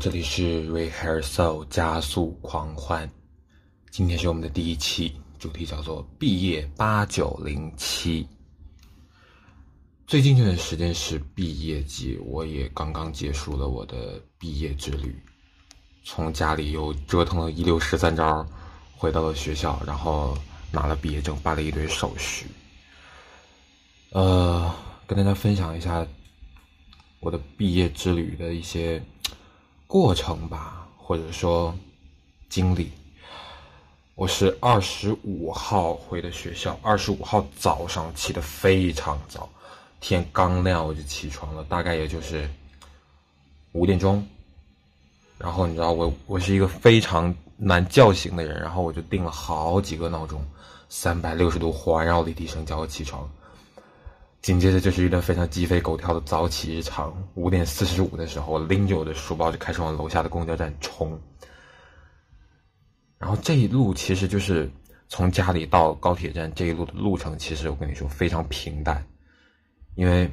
这里是 Rehearsal 加速狂欢。今天是我们的第一期，主题叫做“毕业八九零七”。最近这段时间是毕业季，我也刚刚结束了我的毕业之旅，从家里又折腾了一溜十三招，回到了学校，然后拿了毕业证，办了一堆手续。呃，跟大家分享一下我的毕业之旅的一些过程吧，或者说经历。我是二十五号回的学校，二十五号早上起的非常早，天刚亮我就起床了，大概也就是五点钟。然后你知道我我是一个非常难叫醒的人，然后我就定了好几个闹钟，三百六十度环绕立体声叫我起床。紧接着就是一段非常鸡飞狗跳的早起日常。五点四十五的时候，我拎着我的书包就开始往楼下的公交站冲。然后这一路其实就是从家里到高铁站这一路的路程，其实我跟你说非常平淡，因为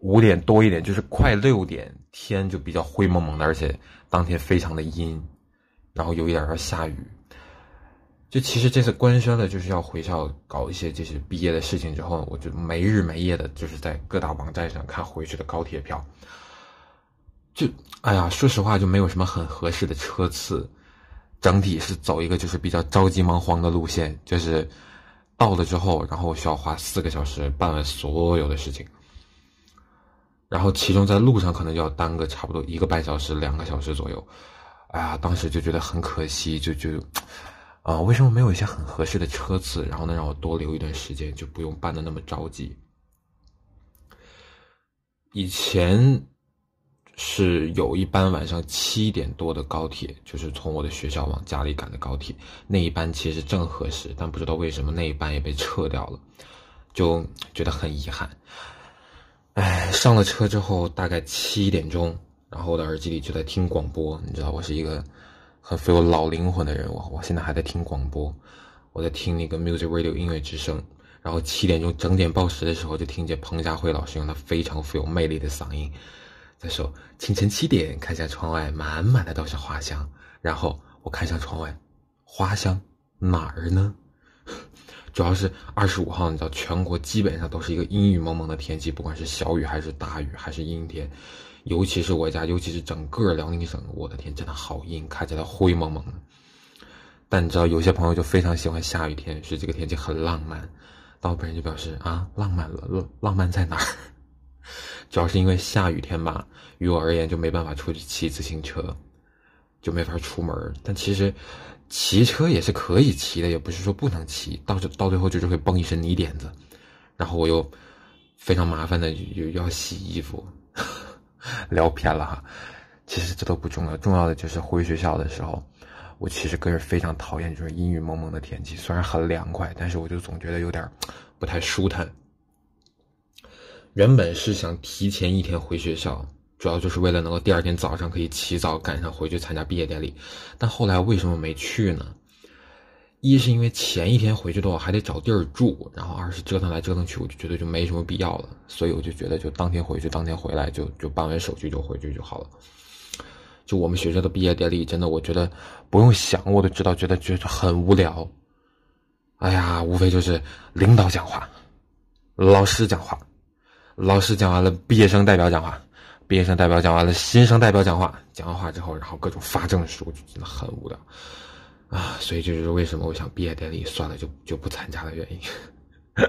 五点多一点就是快六点，天就比较灰蒙蒙的，而且当天非常的阴，然后有一点要下雨。就其实这次官宣了，就是要回校搞一些就是毕业的事情之后，我就没日没夜的，就是在各大网站上看回去的高铁票。就哎呀，说实话，就没有什么很合适的车次，整体是走一个就是比较着急忙慌的路线，就是到了之后，然后需要花四个小时办完所有的事情，然后其中在路上可能就要耽搁差不多一个半小时、两个小时左右。哎呀，当时就觉得很可惜，就就。啊，为什么没有一些很合适的车次，然后能让我多留一段时间，就不用办的那么着急？以前是有一班晚上七点多的高铁，就是从我的学校往家里赶的高铁，那一班其实正合适，但不知道为什么那一班也被撤掉了，就觉得很遗憾。哎，上了车之后大概七点钟，然后我的耳机里就在听广播，你知道我是一个。很富有老灵魂的人，我我现在还在听广播，我在听那个 Music Radio 音乐之声。然后七点钟整点报时的时候，就听见彭佳慧老师用他非常富有魅力的嗓音在说：“清晨七点，看向窗外，满满的都是花香。”然后我看向窗外，花香哪儿呢？主要是二十五号，你知道，全国基本上都是一个阴雨蒙蒙的天气，不管是小雨还是大雨还是阴天。尤其是我家，尤其是整个辽宁省，我的天，真的好阴，看起来灰蒙蒙的。但你知道，有些朋友就非常喜欢下雨天，是这个天气很浪漫。但我本人就表示啊，浪漫了，浪浪漫在哪儿？主要是因为下雨天吧，于我而言就没办法出去骑自行车，就没法出门。但其实骑车也是可以骑的，也不是说不能骑。到这到最后就是会崩一身泥点子，然后我又非常麻烦的又要洗衣服。聊偏了哈，其实这都不重要，重要的就是回学校的时候，我其实个人非常讨厌就是阴雨蒙蒙的天气，虽然很凉快，但是我就总觉得有点不太舒坦。原本是想提前一天回学校，主要就是为了能够第二天早上可以起早赶上回去参加毕业典礼，但后来为什么没去呢？一是因为前一天回去的话还得找地儿住，然后二是折腾来折腾去，我就觉得就没什么必要了，所以我就觉得就当天回去当天回来，就就办完手续就回去就好了。就我们学校的毕业典礼，真的我觉得不用想我都知道，觉得觉得很无聊。哎呀，无非就是领导讲话，老师讲话，老师讲完了，毕业生代表讲话，毕业生代表讲完了，新生代表讲话，讲完话之后，然后各种发证书，就真的很无聊。啊，所以这就是为什么我想毕业典礼算了就就不参加的原因。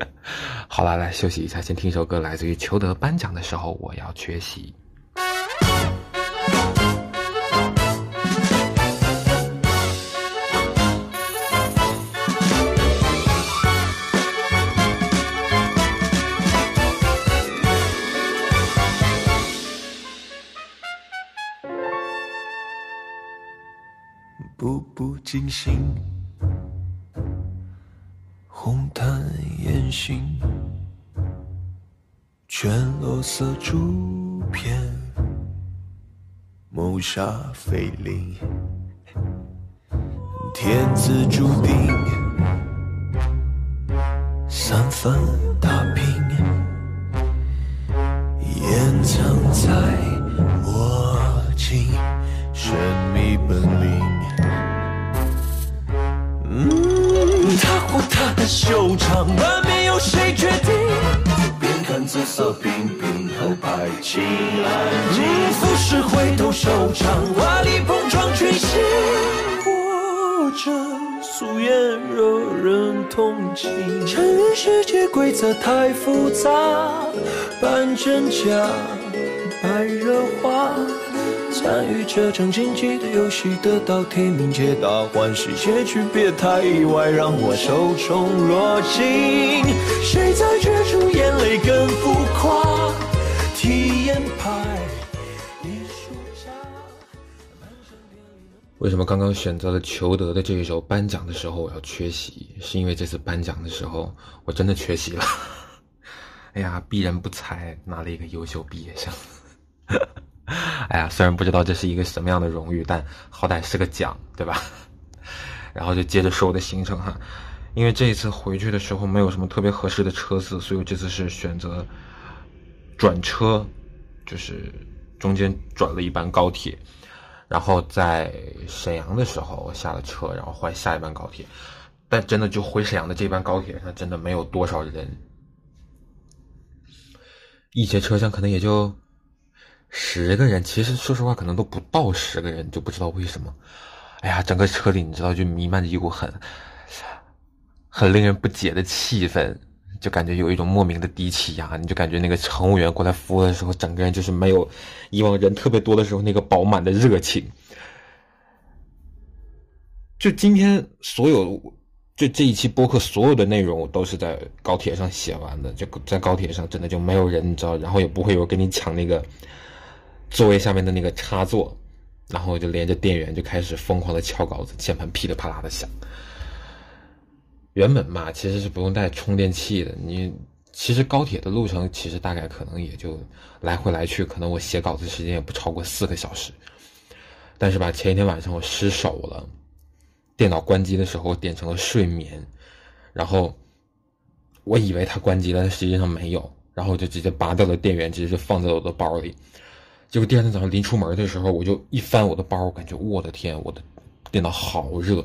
好了，来休息一下，先听一首歌，来自于裘德颁奖的时候，我要缺席。步步惊心，红毯烟熏，全裸色竹片，谋杀菲林，天资注定，三分打拼，掩藏在握紧神秘本领。他或她的修长，难免有谁决定。边看紫色屏屏头拍起，不是回头收场，华丽碰撞，群星或者素颜惹人同情。承认世界规则太复杂，半真假，白热化。参与这场竞技的游戏，得到提名，皆大欢喜，结局别太意外，让我受宠若惊。谁在角逐，眼泪更浮夸？体验派艺术家。为什么刚刚选择了裘德的这一首《颁奖的时候我要缺席？是因为这次颁奖的时候我真的缺席了。哎呀，鄙人不才，拿了一个优秀毕业生。哎呀，虽然不知道这是一个什么样的荣誉，但好歹是个奖，对吧？然后就接着说我的行程哈，因为这一次回去的时候没有什么特别合适的车次，所以我这次是选择转车，就是中间转了一班高铁，然后在沈阳的时候我下了车，然后换下一班高铁，但真的就回沈阳的这班高铁上真的没有多少人，一节车厢可能也就。十个人，其实说实话，可能都不到十个人，就不知道为什么。哎呀，整个车里你知道，就弥漫着一股很、很令人不解的气氛，就感觉有一种莫名的低气压。你就感觉那个乘务员过来服务的时候，整个人就是没有以往人特别多的时候那个饱满的热情。就今天所有，就这一期播客所有的内容，我都是在高铁上写完的。就在高铁上，真的就没有人，你知道，然后也不会有跟你抢那个。座位下面的那个插座，然后就连着电源就开始疯狂的敲稿子，键盘噼里啪啦的响。原本嘛，其实是不用带充电器的。你其实高铁的路程，其实大概可能也就来回来去，可能我写稿子时间也不超过四个小时。但是吧，前一天晚上我失手了，电脑关机的时候点成了睡眠，然后我以为它关机了，但实际上没有，然后我就直接拔掉了电源，直接就放在我的包里。结果第二天早上临出门的时候，我就一翻我的包，我感觉我的天，我的电脑好热。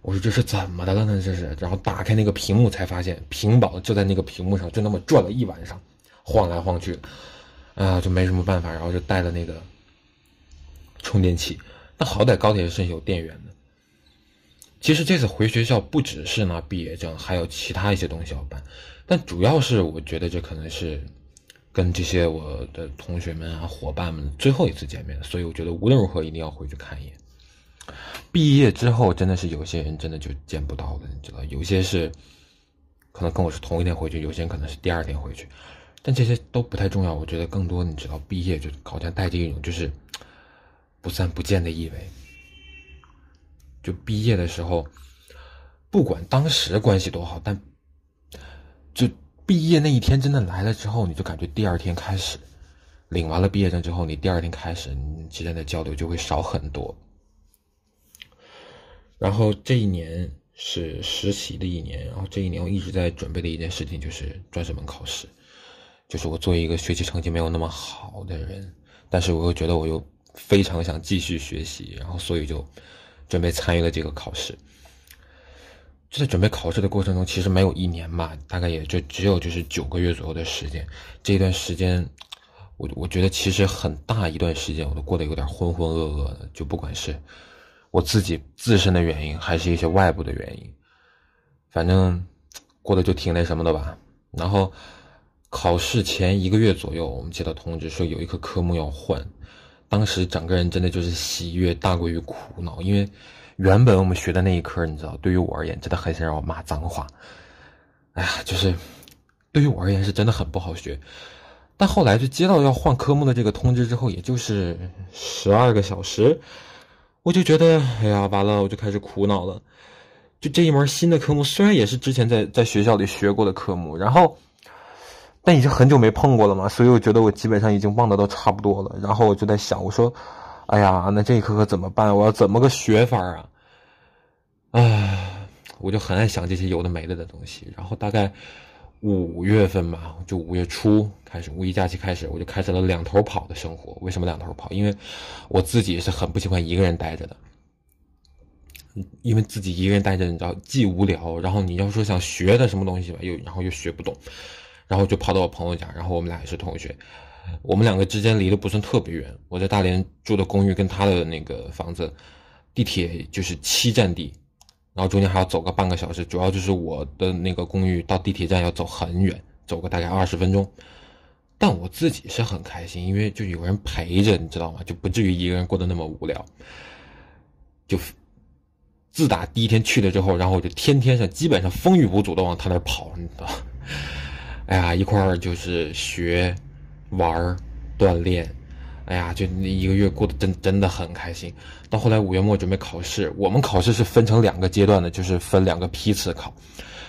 我说这是怎么的了呢？这是，然后打开那个屏幕才发现，屏保就在那个屏幕上，就那么转了一晚上，晃来晃去，啊，就没什么办法，然后就带了那个充电器。那好歹高铁是有电源的。其实这次回学校不只是拿毕业证，还有其他一些东西要办，但主要是我觉得这可能是。跟这些我的同学们啊、伙伴们最后一次见面，所以我觉得无论如何一定要回去看一眼。毕业之后，真的是有些人真的就见不到了，你知道，有些是可能跟我是同一天回去，有些人可能是第二天回去，但这些都不太重要。我觉得更多，你知道，毕业就好像带着一种就是不散不见的意味。就毕业的时候，不管当时关系多好，但。毕业那一天真的来了之后，你就感觉第二天开始，领完了毕业证之后，你第二天开始，你之间的交流就会少很多。然后这一年是实习的一年，然后这一年我一直在准备的一件事情就是专升本考试，就是我作为一个学习成绩没有那么好的人，但是我又觉得我又非常想继续学习，然后所以就准备参与了这个考试。就在准备考试的过程中，其实没有一年吧，大概也就只有就是九个月左右的时间。这段时间，我我觉得其实很大一段时间我都过得有点浑浑噩噩的，就不管是我自己自身的原因，还是一些外部的原因，反正过得就挺那什么的吧。然后考试前一个月左右，我们接到通知说有一科科目要换，当时整个人真的就是喜悦大过于苦恼，因为。原本我们学的那一科，你知道，对于我而言真的很想让我骂脏话。哎呀，就是对于我而言是真的很不好学。但后来就接到要换科目的这个通知之后，也就是十二个小时，我就觉得，哎呀，完了，我就开始苦恼了。就这一门新的科目，虽然也是之前在在学校里学过的科目，然后，但已经很久没碰过了嘛，所以我觉得我基本上已经忘得都差不多了。然后我就在想，我说。哎呀，那这一科可怎么办？我要怎么个学法啊？唉，我就很爱想这些有的没的的东西。然后大概五月份吧，就五月初开始，五一假期开始，我就开始了两头跑的生活。为什么两头跑？因为我自己是很不喜欢一个人待着的。因为自己一个人待着，你知道既无聊，然后你要说想学的什么东西吧，又然后又学不懂，然后就跑到我朋友家，然后我们俩也是同学，我们两个之间离得不算特别远，我在大连住的公寓跟他的那个房子，地铁就是七站地，然后中间还要走个半个小时，主要就是我的那个公寓到地铁站要走很远，走个大概二十分钟，但我自己是很开心，因为就有人陪着，你知道吗？就不至于一个人过得那么无聊，就。自打第一天去了之后，然后我就天天上基本上风雨无阻的往他那跑，你知道？哎呀，一块儿就是学、玩儿、锻炼，哎呀，就那一个月过得真真的很开心。到后来五月末准备考试，我们考试是分成两个阶段的，就是分两个批次考，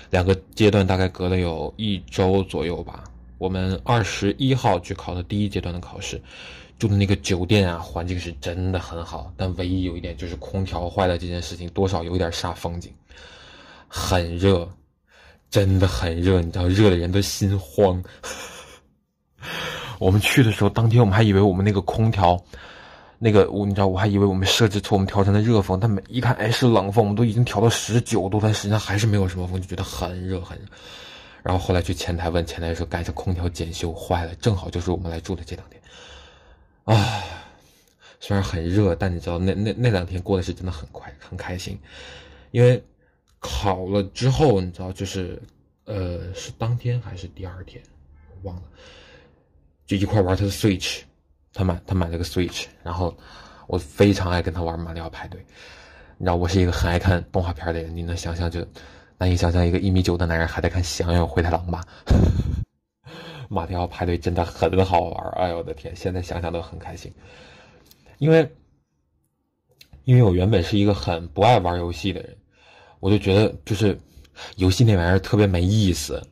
两个阶段大概隔了有一周左右吧。我们二十一号去考的第一阶段的考试。住的那个酒店啊，环境是真的很好，但唯一有一点就是空调坏了这件事情，多少有点煞风景。很热，真的很热，你知道，热的人都心慌。我们去的时候，当天我们还以为我们那个空调，那个我你知道，我还以为我们设置错，我们调成了热风，但没一看，哎，是冷风，我们都已经调到十九度，但实际上还是没有什么风，就觉得很热很热。然后后来去前台问前台说，该是空调检修坏了，正好就是我们来住的这两天。啊，虽然很热，但你知道那那那两天过的是真的很快，很开心。因为考了之后，你知道就是，呃，是当天还是第二天，忘了。就一块玩他的 Switch，他买他买了个 Switch，然后我非常爱跟他玩马里奥派对。你知道我是一个很爱看动画片的人，你能想象就难以想象一个一米九的男人还在看《喜羊羊灰太狼》吧？马里奥派对真的很好玩，哎呦我的天！现在想想都很开心，因为，因为我原本是一个很不爱玩游戏的人，我就觉得就是游戏那玩意儿特别没意思，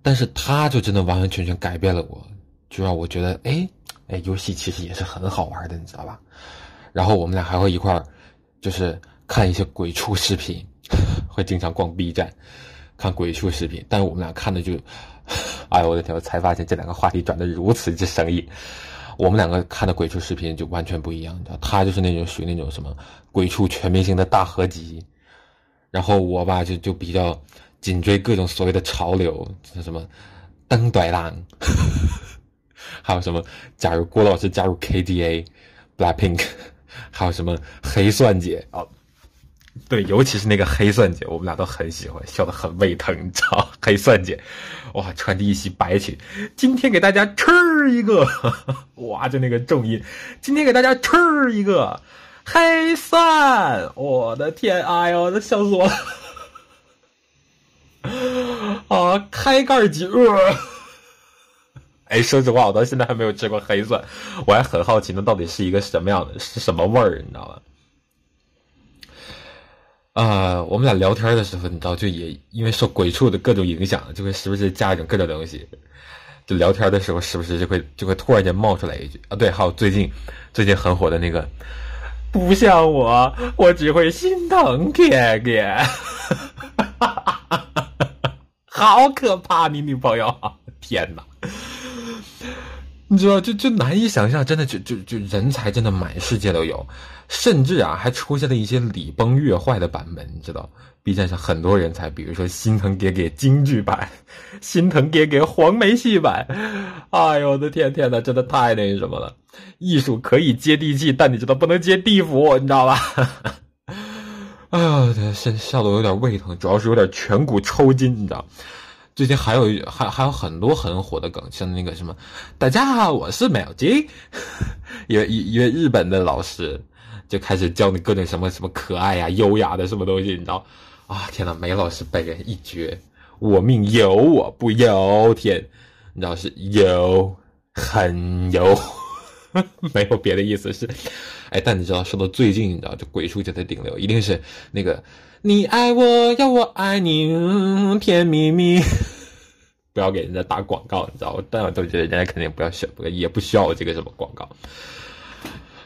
但是他就真的完完全全改变了我，就让我觉得，哎哎，游戏其实也是很好玩的，你知道吧？然后我们俩还会一块儿，就是看一些鬼畜视频，会经常逛 B 站看鬼畜视频，但是我们俩看的就。哎呦我的天！我才发现这两个话题转的如此之生硬。我们两个看的鬼畜视频就完全不一样，你知道，他就是那种属于那种什么鬼畜全明星的大合集，然后我吧就就比较紧追各种所谓的潮流，什么灯短浪，还有什么假如郭老师加入 KDA，Blackpink，还有什么黑蒜姐哦。对，尤其是那个黑蒜姐，我们俩都很喜欢，笑得很胃疼，你知道？黑蒜姐，哇，穿着一袭白裙，今天给大家吃一个，哇，就那个重音，今天给大家吃一个黑蒜，我的天，哎呦，笑死我了！啊，开盖即饿。哎，说实话，我到现在还没有吃过黑蒜，我还很好奇，那到底是一个什么样的，是什么味儿，你知道吗？啊，我们俩聊天的时候，你知道，就也因为受鬼畜的各种影响，就会时不时加一种各种东西。就聊天的时候，时不时就会就会突然间冒出来一句啊，对，还有最近最近很火的那个，不像我，我只会心疼天天，好可怕！你女朋友，天哪！你知道，就就难以想象，真的就就就人才真的满世界都有，甚至啊，还出现了一些礼崩乐坏的版本。你知道，B 站上很多人才，比如说心疼给给京剧版，心疼给给黄梅戏版。哎呦我的天天呐，真的太那什么了！艺术可以接地气，但你知道不能接地府，你知道吧？哎呀，笑笑得有点胃疼，主要是有点颧骨抽筋，你知道。最近还有还还有很多很火的梗，像那个什么，大家好，我是苗金，一位一一位日本的老师就开始教你各种什么什么可爱呀、优雅的什么东西，你知道？啊，天呐，梅老师本人一绝，我命由我不由天，你知道是有 很油，没有别的意思是，哎，但你知道说到最近，你知道就鬼畜界的顶流，一定是那个。你爱我，要我爱你，甜蜜蜜。不要给人家打广告，你知道？但我都觉得人家肯定不要需，也不需要我这个什么广告。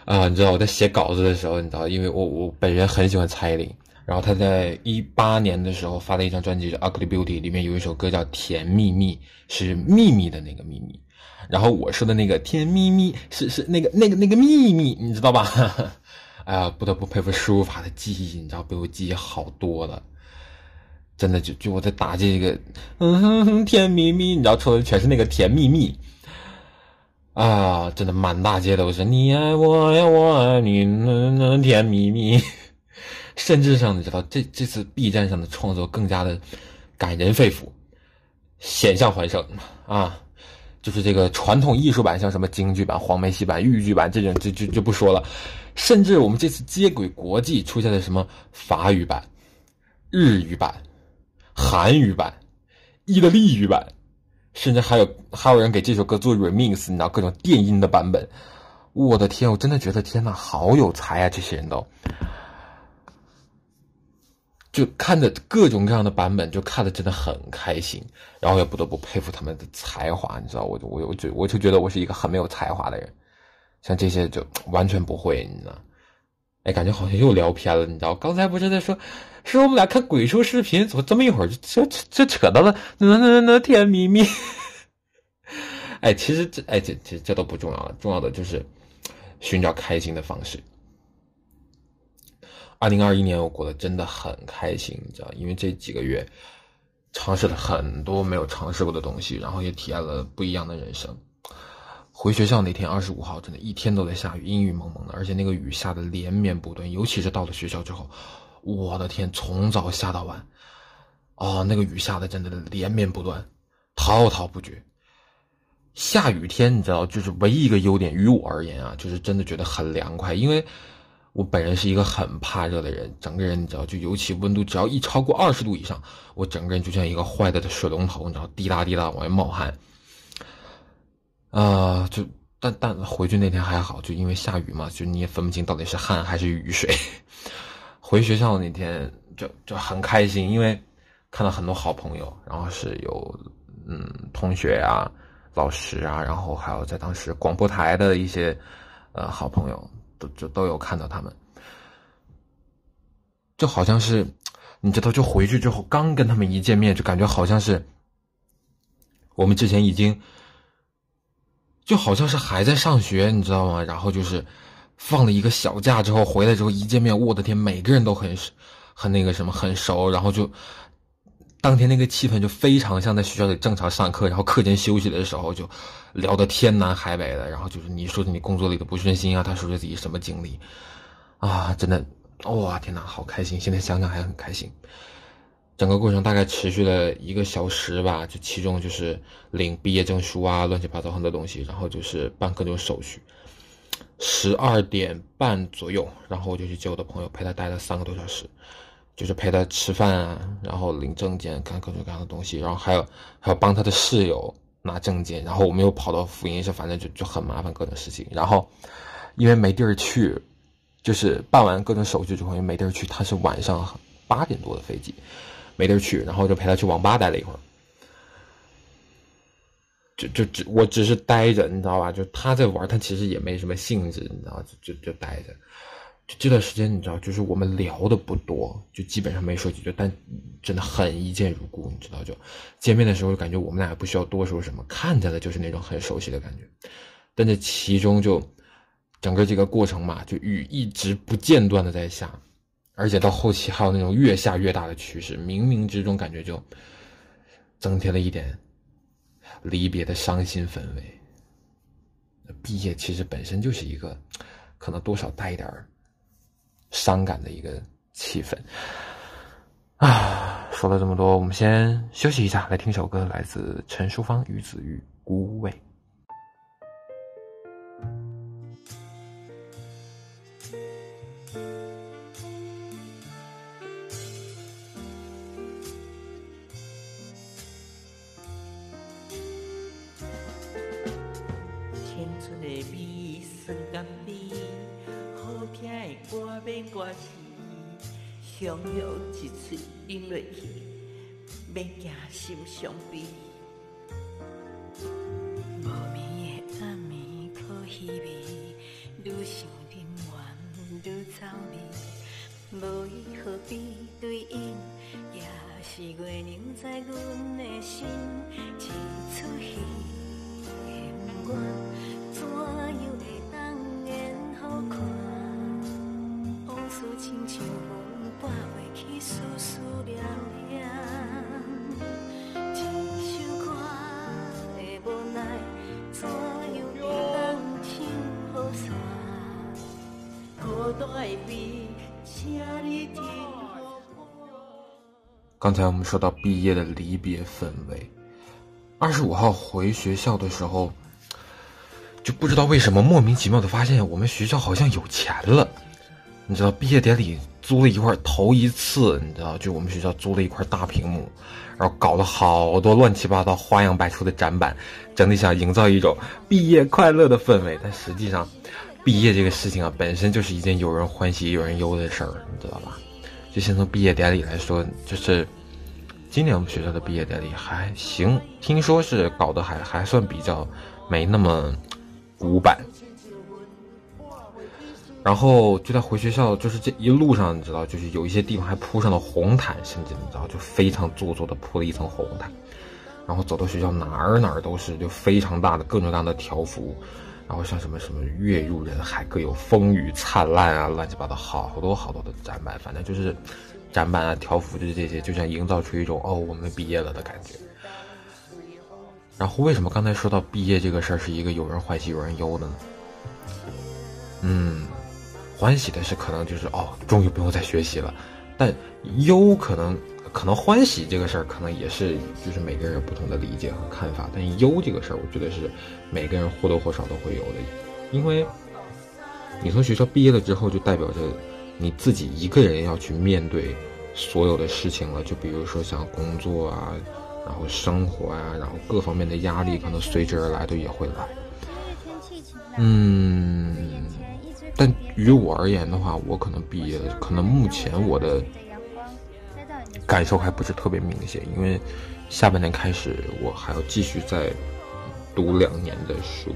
啊，你知道我在写稿子的时候，你知道，因为我我本人很喜欢蔡依林，然后她在一八年的时候发了一张专辑叫《Ugly Beauty》，里面有一首歌叫《甜蜜蜜》，是秘密的那个秘密。然后我说的那个甜蜜蜜是是那个那个那个秘密，你知道吧？哎呀，不得不佩服输入法的记忆，你知道比我记忆好多了。真的就就我在打这个，嗯，甜蜜蜜，你知道抽的全是那个甜蜜蜜，啊，真的满大街都是你爱我呀，我爱你，那那甜蜜蜜。甚至上你知道这这次 B 站上的创作更加的感人肺腑，险象环生啊，就是这个传统艺术版，像什么京剧版、黄梅戏版、豫剧版这种，就就就不说了。甚至我们这次接轨国际出现了什么法语版、日语版。韩语版、意大利语版，甚至还有还有人给这首歌做 remix，你知道各种电音的版本。我的天，我真的觉得天呐，好有才啊！这些人都，就看着各种各样的版本，就看的真的很开心。然后也不得不佩服他们的才华，你知道，我我我就我就觉得我是一个很没有才华的人，像这些就完全不会，你知道。哎，感觉好像又聊偏了，你知道？刚才不是在说。是我们俩看鬼畜视频，怎么这么一会儿就就就扯到了那那那甜蜜蜜？哎，其实这哎这这这都不重要了，重要的就是寻找开心的方式。二零二一年我过得真的很开心，你知道，因为这几个月尝试了很多没有尝试过的东西，然后也体验了不一样的人生。回学校那天，二十五号，真的一天都在下雨，阴雨蒙蒙的，而且那个雨下的连绵不断，尤其是到了学校之后。我的天，从早下到晚，哦，那个雨下的真的连绵不断，滔滔不绝。下雨天，你知道，就是唯一一个优点，于我而言啊，就是真的觉得很凉快。因为我本人是一个很怕热的人，整个人你知道，就尤其温度只要一超过二十度以上，我整个人就像一个坏掉的水龙头，你知道，滴答滴答往外冒汗。啊，就但但回去那天还好，就因为下雨嘛，就你也分不清到底是汗还是雨水。回学校的那天就就很开心，因为看到很多好朋友，然后是有嗯同学啊、老师啊，然后还有在当时广播台的一些呃好朋友，都就都有看到他们，就好像是你知道，就回去之后刚跟他们一见面，就感觉好像是我们之前已经就好像是还在上学，你知道吗？然后就是。放了一个小假之后回来之后一见面，我的天，每个人都很很那个什么很熟，然后就当天那个气氛就非常像在学校里正常上课，然后课间休息的时候就聊得天南海北的，然后就是你说你工作里的不顺心啊，他说说自己什么经历啊，真的哇天哪，好开心！现在想想还很开心。整个过程大概持续了一个小时吧，就其中就是领毕业证书啊，乱七八糟很多东西，然后就是办各种手续。十二点半左右，然后我就去接我的朋友，陪他待了三个多小时，就是陪他吃饭啊，然后领证件，看各种各样的东西，然后还有还有帮他的室友拿证件，然后我们又跑到福音社，反正就就很麻烦各种事情。然后因为没地儿去，就是办完各种手续之后因为没地儿去，他是晚上八点多的飞机，没地儿去，然后就陪他去网吧待了一会儿。就就只我只是待着，你知道吧？就他在玩，他其实也没什么兴致，你知道，就就就待着。就这段时间，你知道，就是我们聊的不多，就基本上没说几句，但真的很一见如故，你知道？就见面的时候就，感觉我们俩不需要多说什么，看着的就是那种很熟悉的感觉。但这其中就整个这个过程嘛，就雨一直不间断的在下，而且到后期还有那种越下越大的趋势，冥冥之中感觉就增添了一点。离别的伤心氛围。毕业其实本身就是一个，可能多少带一点伤感的一个气氛。啊，说了这么多，我们先休息一下，来听首歌，来自陈淑芳、于子玉《孤味》。相约一出饮落去，免惊心伤悲。无眠的暗暝靠稀微，愈想人怨愈走离。无伊何必对饮，也是月亮在阮的心一出戏。我怎样会当演好刚才我们说到毕业的离别氛围，二十五号回学校的时候，就不知道为什么莫名其妙的发现我们学校好像有钱了。你知道毕业典礼租了一块头一次，你知道就我们学校租了一块大屏幕，然后搞了好多乱七八糟、花样百出的展板，整体想营造一种毕业快乐的氛围。但实际上，毕业这个事情啊，本身就是一件有人欢喜有人忧的事儿，你知道吧？就先从毕业典礼来说，就是今年我们学校的毕业典礼还行，听说是搞得还还算比较没那么古板。然后就在回学校，就是这一路上，你知道，就是有一些地方还铺上了红毯，甚至你知道，就非常做作的铺了一层红毯。然后走到学校哪儿哪儿都是就非常大的各种各样的条幅，然后像什么什么月入人海，各有风雨灿烂啊，乱七八糟好多好多的展板，反正就是展板啊条幅就是这些，就想营造出一种哦我们毕业了的感觉。然后为什么刚才说到毕业这个事儿是一个有人欢喜有人忧的呢？嗯。欢喜的是，可能就是哦，终于不用再学习了，但忧可能可能欢喜这个事儿，可能也是就是每个人不同的理解和看法。但忧这个事儿，我觉得是每个人或多或少都会有的，因为你从学校毕业了之后，就代表着你自己一个人要去面对所有的事情了。就比如说像工作啊，然后生活啊，然后各方面的压力，可能随之而来的也会来。嗯。但于我而言的话，我可能毕业，可能目前我的感受还不是特别明显，因为下半年开始我还要继续再读两年的书，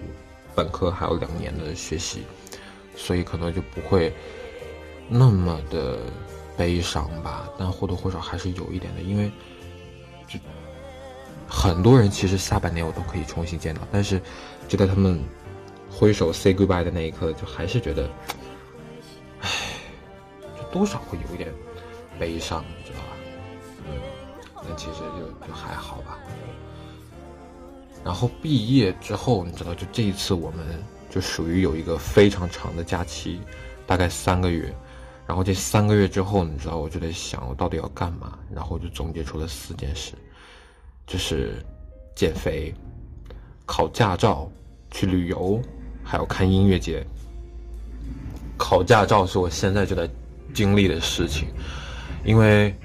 本科还有两年的学习，所以可能就不会那么的悲伤吧。但或多或少还是有一点的，因为就很多人其实下半年我都可以重新见到，但是就在他们。挥手 say goodbye 的那一刻，就还是觉得，唉，就多少会有一点悲伤，但其实就就还好吧。然后毕业之后，你知道，就这一次我们就属于有一个非常长的假期，大概三个月。然后这三个月之后，你知道，我就在想，我到底要干嘛？然后就总结出了四件事，就是减肥、考驾照、去旅游。还有看音乐节，考驾照是我现在就在经历的事情，因为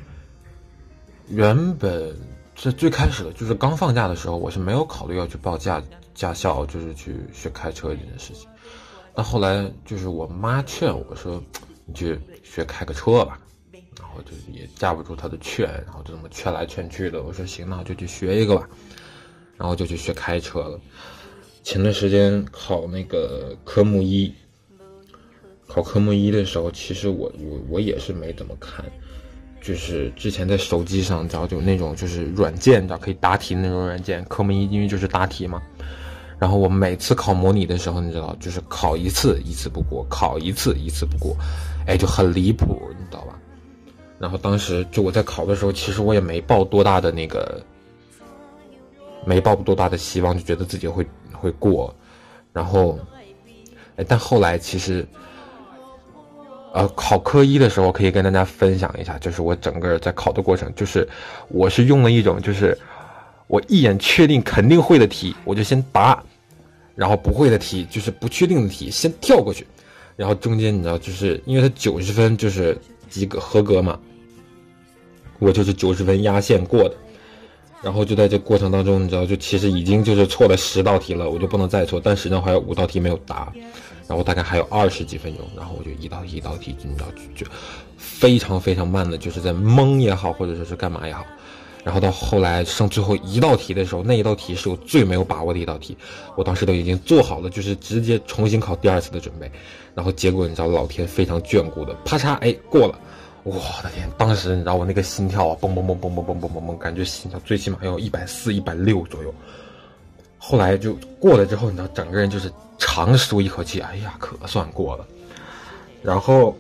原本这最开始的就是刚放假的时候，我是没有考虑要去报驾驾校，就是去学开车这件事情。那后来就是我妈劝我说：“你去学开个车吧。”然后就也架不住她的劝，然后就这么劝来劝去的。我说：“行，那我就去学一个吧。”然后就去学开车了。前段时间考那个科目一，考科目一的时候，其实我我我也是没怎么看，就是之前在手机上，你知道就那种就是软件，你知道可以答题的那种软件，科目一因为就是答题嘛。然后我每次考模拟的时候，你知道就是考一次一次不过，考一次一次不过，哎，就很离谱，你知道吧？然后当时就我在考的时候，其实我也没抱多大的那个，没抱多大的希望，就觉得自己会。会过，然后，哎，但后来其实，呃，考科一的时候可以跟大家分享一下，就是我整个在考的过程，就是我是用了一种，就是我一眼确定肯定会的题，我就先答，然后不会的题，就是不确定的题，先跳过去，然后中间你知道，就是因为它九十分就是及格合格嘛，我就是九十分压线过的。然后就在这过程当中，你知道，就其实已经就是错了十道题了，我就不能再错。但实际上还有五道题没有答，然后大概还有二十几分钟，然后我就一道一道题，你知道，就就非常非常慢的，就是在蒙也好，或者说是干嘛也好。然后到后来剩最后一道题的时候，那一道题是我最没有把握的一道题，我当时都已经做好了，就是直接重新考第二次的准备。然后结果你知道，老天非常眷顾的，啪嚓，哎，过了。我的天！当时你知道我那个心跳啊，嘣嘣嘣嘣嘣嘣嘣嘣嘣，感觉心跳最起码要一百四、一百六左右。后来就过了之后，你知道整个人就是长舒一口气，哎呀，可算过了。然后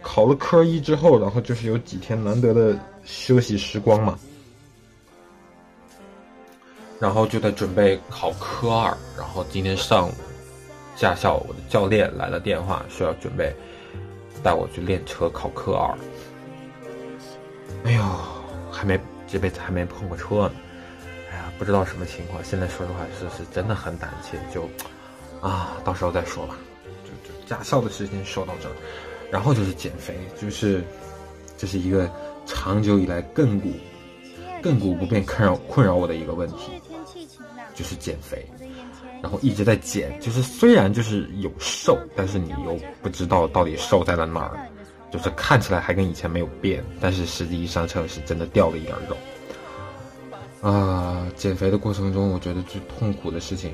考了科一之后，然后就是有几天难得的休息时光嘛，然后就在准备考科二。然后今天上午驾校，我的教练来了电话，说要准备带我去练车考科二。哎呦，还没这辈子还没碰过车呢。不知道什么情况。现在说实话是是真的很胆怯，就啊，到时候再说吧。就就驾校的事情说到这儿，然后就是减肥，就是这是一个长久以来亘古亘古不变困扰困扰我的一个问题，就是减肥。然后一直在减，就是虽然就是有瘦，但是你又不知道到底瘦在了哪儿，就是看起来还跟以前没有变，但是实际上称是真的掉了一点肉。啊，减肥的过程中，我觉得最痛苦的事情，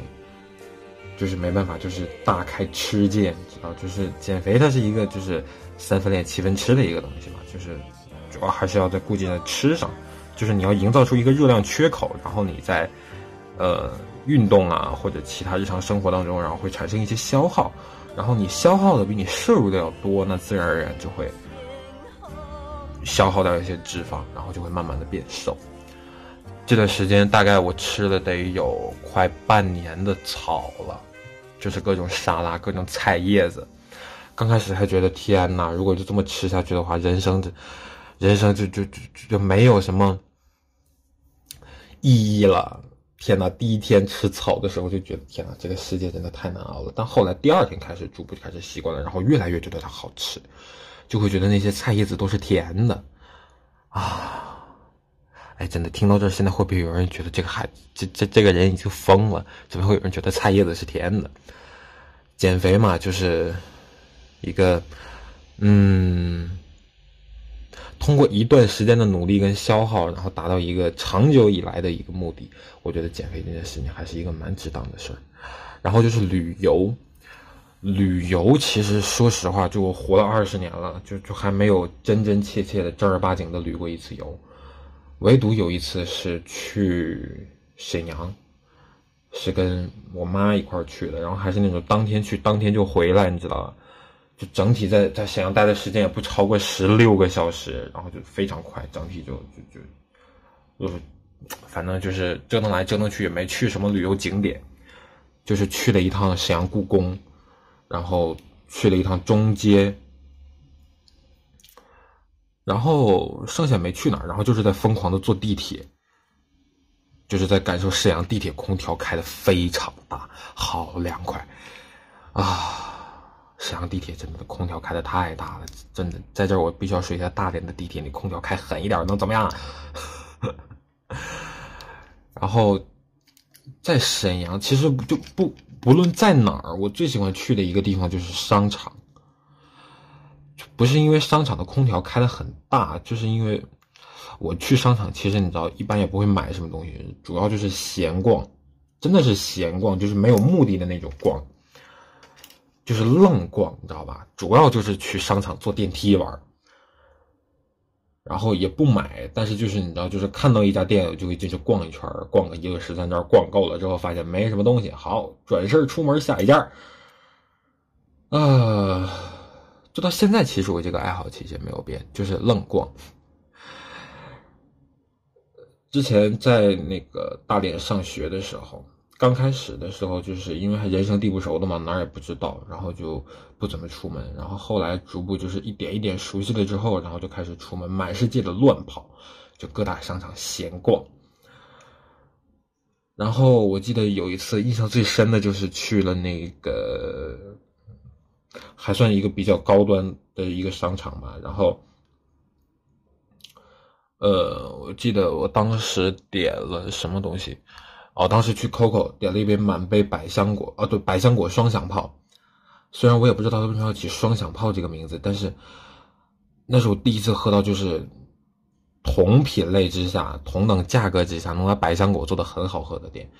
就是没办法，就是大开吃戒，知道？就是减肥它是一个就是三分练七分吃的一个东西嘛，就是主要还是要在顾忌在吃上，就是你要营造出一个热量缺口，然后你在呃。运动啊，或者其他日常生活当中，然后会产生一些消耗，然后你消耗的比你摄入的要多，那自然而然就会消耗掉一些脂肪，然后就会慢慢的变瘦。这段时间大概我吃了得有快半年的草了，就是各种沙拉、各种菜叶子。刚开始还觉得天哪，如果就这么吃下去的话，人生的，人生就就就就没有什么意义了。天呐，第一天吃草的时候就觉得天呐，这个世界真的太难熬了。但后来第二天开始逐步就开始习惯了，然后越来越觉得它好吃，就会觉得那些菜叶子都是甜的，啊，哎，真的听到这，现在会不会有人觉得这个孩这这这个人已经疯了？怎么会有人觉得菜叶子是甜的？减肥嘛，就是一个，嗯。通过一段时间的努力跟消耗，然后达到一个长久以来的一个目的，我觉得减肥这件事情还是一个蛮值当的事儿。然后就是旅游，旅游其实说实话，就我活了二十年了，就就还没有真真切切的正儿八经的旅过一次游，唯独有一次是去沈阳，是跟我妈一块去的，然后还是那种当天去当天就回来，你知道吧？就整体在在沈阳待的时间也不超过十六个小时，然后就非常快，整体就就就，就是反正就是折腾来折腾去也没去什么旅游景点，就是去了一趟沈阳故宫，然后去了一趟中街，然后剩下没去哪儿，然后就是在疯狂的坐地铁，就是在感受沈阳地铁空调开的非常大，好凉快啊。沈阳地铁真的空调开的太大了，真的在这儿我必须要说一下，大连的地铁你空调开狠一点能怎么样？然后在沈阳，其实就不不论在哪儿，我最喜欢去的一个地方就是商场，不是因为商场的空调开的很大，就是因为我去商场，其实你知道，一般也不会买什么东西，主要就是闲逛，真的是闲逛，就是没有目的的那种逛。就是愣逛，你知道吧？主要就是去商场坐电梯玩，然后也不买，但是就是你知道，就是看到一家店我就会进去逛一圈，逛个一个十三招，逛够了之后发现没什么东西，好转身出门下一家。啊，就到现在，其实我这个爱好其实没有变，就是愣逛。之前在那个大连上学的时候。刚开始的时候，就是因为还人生地不熟的嘛，哪儿也不知道，然后就不怎么出门。然后后来逐步就是一点一点熟悉了之后，然后就开始出门，满世界的乱跑，就各大商场闲逛。然后我记得有一次印象最深的就是去了那个，还算一个比较高端的一个商场吧。然后，呃，我记得我当时点了什么东西。哦，当时去 COCO 点了一杯满杯百香果，哦，对，百香果双响炮。虽然我也不知道它为什么要起双响炮这个名字，但是那是我第一次喝到，就是同品类之下、同等价格之下能把百香果做的很好喝的店。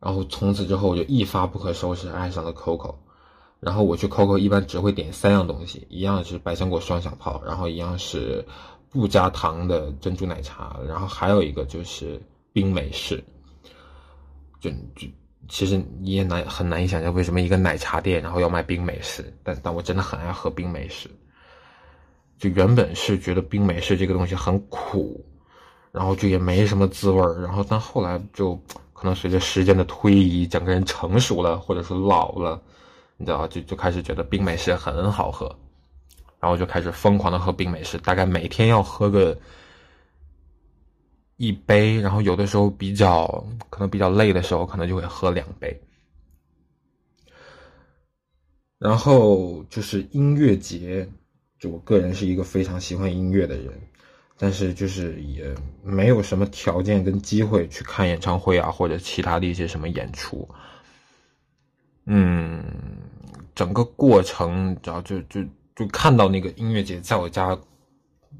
然后从此之后我就一发不可收拾，爱上了 COCO。然后我去 COCO 一般只会点三样东西，一样是百香果双响炮，然后一样是不加糖的珍珠奶茶，然后还有一个就是。冰美式，就就其实你也难很难以想象为什么一个奶茶店然后要卖冰美式，但但我真的很爱喝冰美式。就原本是觉得冰美式这个东西很苦，然后就也没什么滋味儿，然后但后来就可能随着时间的推移，整个人成熟了或者说老了，你知道就就开始觉得冰美式很好喝，然后就开始疯狂的喝冰美式，大概每天要喝个。一杯，然后有的时候比较可能比较累的时候，可能就会喝两杯。然后就是音乐节，就我个人是一个非常喜欢音乐的人，但是就是也没有什么条件跟机会去看演唱会啊，或者其他的一些什么演出。嗯，整个过程，然后就就就看到那个音乐节在我家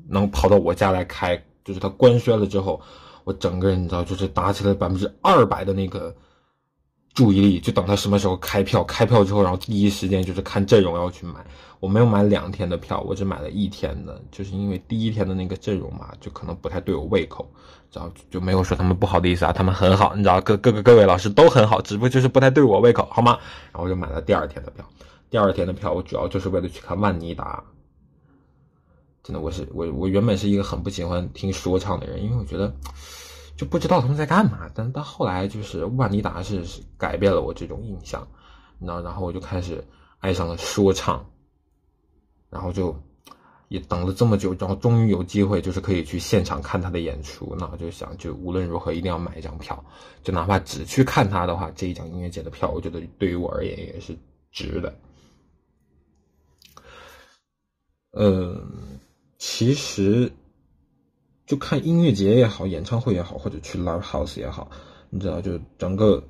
能跑到我家来开，就是他官宣了之后，我整个人你知道，就是打起了百分之二百的那个。注意力就等他什么时候开票，开票之后，然后第一时间就是看阵容要去买。我没有买两天的票，我只买了一天的，就是因为第一天的那个阵容嘛，就可能不太对我胃口，然后就没有说他们不好的意思啊，他们很好，你知道，各各个各位老师都很好，只不过就是不太对我胃口，好吗？然后我就买了第二天的票，第二天的票我主要就是为了去看万妮达。真的，我是我 我原本是一个很不喜欢听说唱的人，因为我觉得。就不知道他们在干嘛，但到后来就是万妮达是改变了我这种印象，那然后我就开始爱上了说唱，然后就也等了这么久，然后终于有机会就是可以去现场看他的演出，那我就想就无论如何一定要买一张票，就哪怕只去看他的话，这一张音乐节的票，我觉得对于我而言也是值的。嗯，其实。就看音乐节也好，演唱会也好，或者去 live house 也好，你知道，就整个，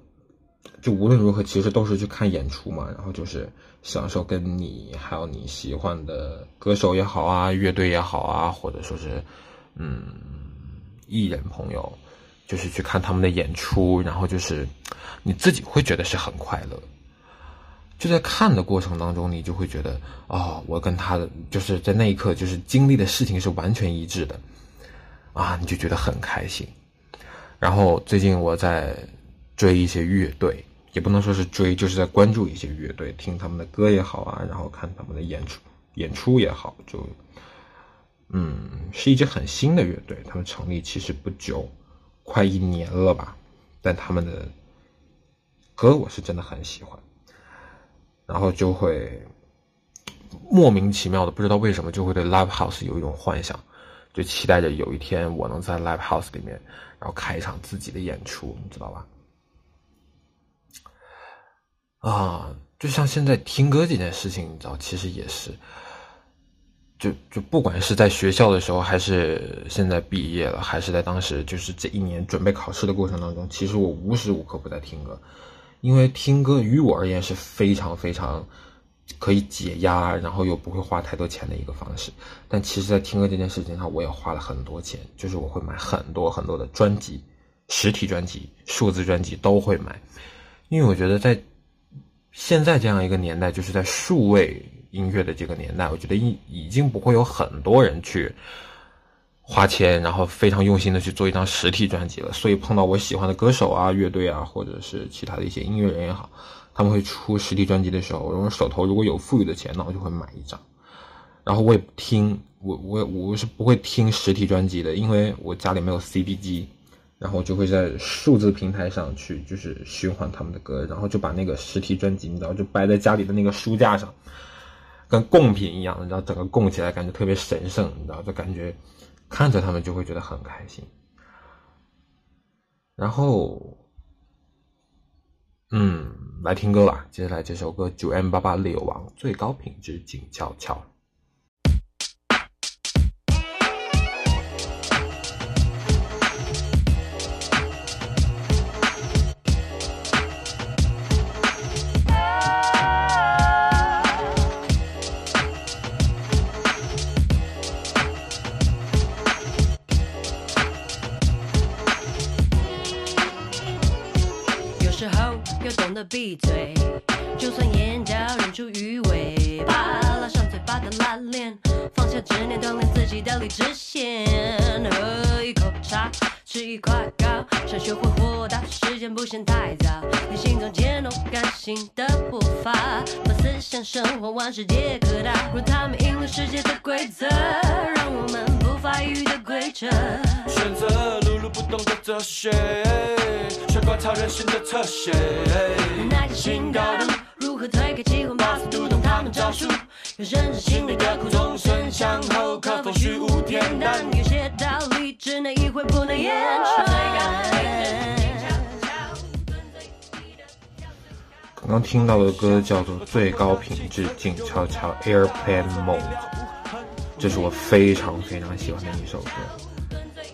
就无论如何，其实都是去看演出嘛。然后就是享受跟你还有你喜欢的歌手也好啊，乐队也好啊，或者说是，嗯，艺人朋友，就是去看他们的演出，然后就是你自己会觉得是很快乐。就在看的过程当中，你就会觉得，哦，我跟他的就是在那一刻就是经历的事情是完全一致的。啊，你就觉得很开心。然后最近我在追一些乐队，也不能说是追，就是在关注一些乐队，听他们的歌也好啊，然后看他们的演出演出也好，就嗯，是一支很新的乐队，他们成立其实不久，快一年了吧。但他们的歌我是真的很喜欢，然后就会莫名其妙的不知道为什么就会对 Live House 有一种幻想。就期待着有一天我能在 live house 里面，然后开一场自己的演出，你知道吧？啊，就像现在听歌这件事情，你知道，其实也是，就就不管是在学校的时候，还是现在毕业了，还是在当时就是这一年准备考试的过程当中，其实我无时无刻不在听歌，因为听歌于我而言是非常非常。可以解压，然后又不会花太多钱的一个方式。但其实，在听歌这件事情上，我也花了很多钱。就是我会买很多很多的专辑，实体专辑、数字专辑都会买，因为我觉得在现在这样一个年代，就是在数位音乐的这个年代，我觉得已已经不会有很多人去花钱，然后非常用心的去做一张实体专辑了。所以碰到我喜欢的歌手啊、乐队啊，或者是其他的一些音乐人也好。他们会出实体专辑的时候，我手头如果有富裕的钱，那我就会买一张。然后我也不听，我我我是不会听实体专辑的，因为我家里没有 CD 机。然后就会在数字平台上去，就是循环他们的歌，然后就把那个实体专辑，你知道，就摆在家里的那个书架上，跟贡品一样，你知道，整个供起来感觉特别神圣，你知道，就感觉看着他们就会觉得很开心。然后。嗯，来听歌了。接下来这首歌《九 M 八八猎王》，最高品质静悄悄。生活万世界可大，若他们赢了世界的规则，让我们不发育的规则。选择碌碌不动的哲学。观察人性的侧写。那些新高度如何推开机关，把速读懂他们招数？有深知心里的苦，衷身向后，可否虚无恬淡？有些道理只能意会不能言刚听到的歌叫做《最高品质静悄悄 Airplane Mode》，这是我非常非常喜欢的一首歌。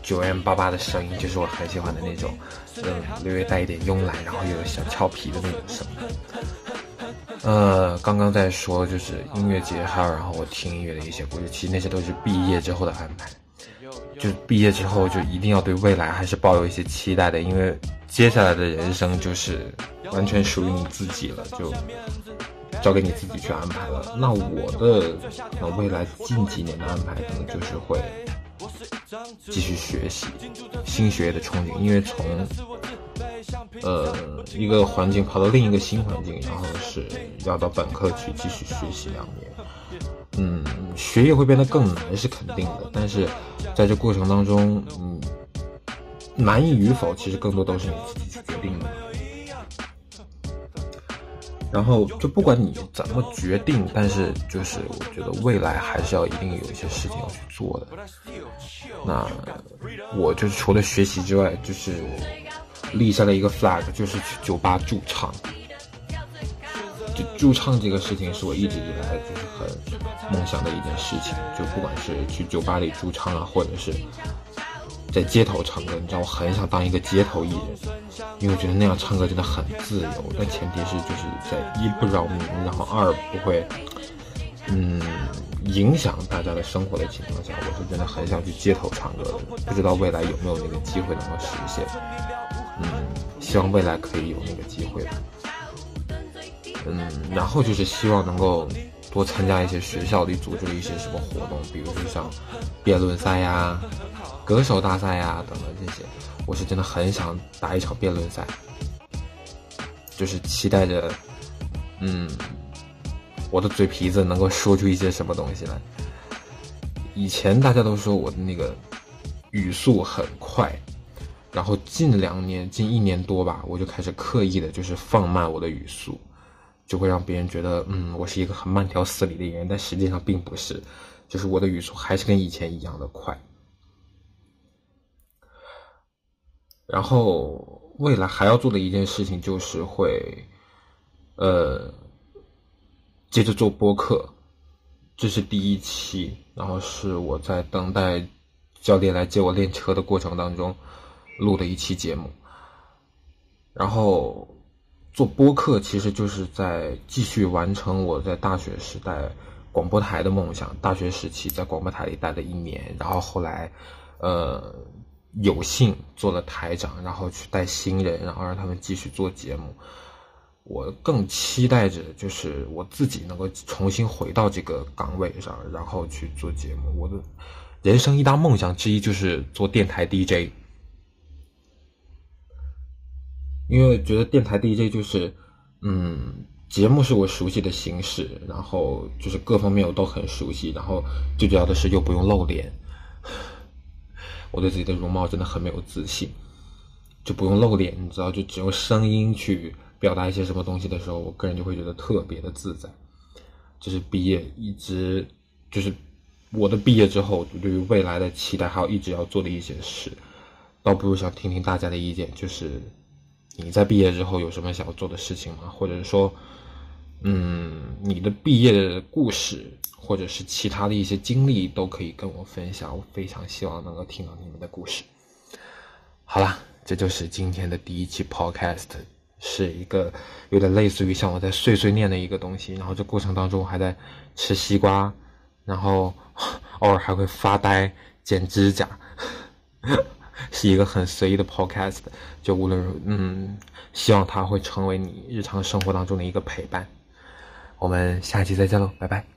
九 M 八八的声音就是我很喜欢的那种，嗯，略微带一点慵懒，然后又有小俏皮的那种声音。呃，刚刚在说就是音乐节，还有然后我听音乐的一些故事，其实那些都是毕业之后的安排。就毕业之后就一定要对未来还是抱有一些期待的，因为接下来的人生就是完全属于你自己了，就交给你自己去安排了。那我的可能未来近几年的安排可能就是会。继续学习，新学业的憧憬，因为从呃一个环境跑到另一个新环境，然后是要到本科去继续学习两年，嗯，学业会变得更难是肯定的，但是在这过程当中，嗯，难易与否其实更多都是你自己去决定的。然后就不管你怎么决定，但是就是我觉得未来还是要一定有一些事情要去做的。那我就是除了学习之外，就是立下了一个 flag，就是去酒吧驻唱。就驻唱这个事情是我一直以来就是很梦想的一件事情。就不管是去酒吧里驻唱啊，或者是。在街头唱歌，你知道我很想当一个街头艺人，因为我觉得那样唱歌真的很自由。但前提是就是在一不扰民，然后二不会，嗯，影响大家的生活的情况下，我是真的很想去街头唱歌的。不知道未来有没有那个机会能够实现？嗯，希望未来可以有那个机会吧。嗯，然后就是希望能够多参加一些学校里组织的一些什么活动，比如说像辩论赛呀。歌手大赛呀，等等这些，我是真的很想打一场辩论赛，就是期待着，嗯，我的嘴皮子能够说出一些什么东西来。以前大家都说我的那个语速很快，然后近两年、近一年多吧，我就开始刻意的，就是放慢我的语速，就会让别人觉得，嗯，我是一个很慢条斯理的人，但实际上并不是，就是我的语速还是跟以前一样的快。然后未来还要做的一件事情就是会，呃，接着做播客，这是第一期。然后是我在等待教练来接我练车的过程当中录的一期节目。然后做播客其实就是在继续完成我在大学时代广播台的梦想。大学时期在广播台里待了一年，然后后来，呃。有幸做了台长，然后去带新人，然后让他们继续做节目。我更期待着，就是我自己能够重新回到这个岗位上，然后去做节目。我的人生一大梦想之一就是做电台 DJ，因为觉得电台 DJ 就是，嗯，节目是我熟悉的形式，然后就是各方面我都很熟悉，然后最主要的是又不用露脸。我对自己的容貌真的很没有自信，就不用露脸，你知道，就只用声音去表达一些什么东西的时候，我个人就会觉得特别的自在。就是毕业一直，就是我的毕业之后，对于未来的期待，还有一直要做的一些事，倒不如想听听大家的意见，就是你在毕业之后有什么想要做的事情吗？或者是说，嗯，你的毕业的故事。或者是其他的一些经历都可以跟我分享，我非常希望能够听到你们的故事。好了，这就是今天的第一期 podcast，是一个有点类似于像我在碎碎念的一个东西。然后这过程当中还在吃西瓜，然后 偶尔还会发呆、剪指甲，是一个很随意的 podcast。就无论嗯，希望它会成为你日常生活当中的一个陪伴。我们下期再见喽，拜拜。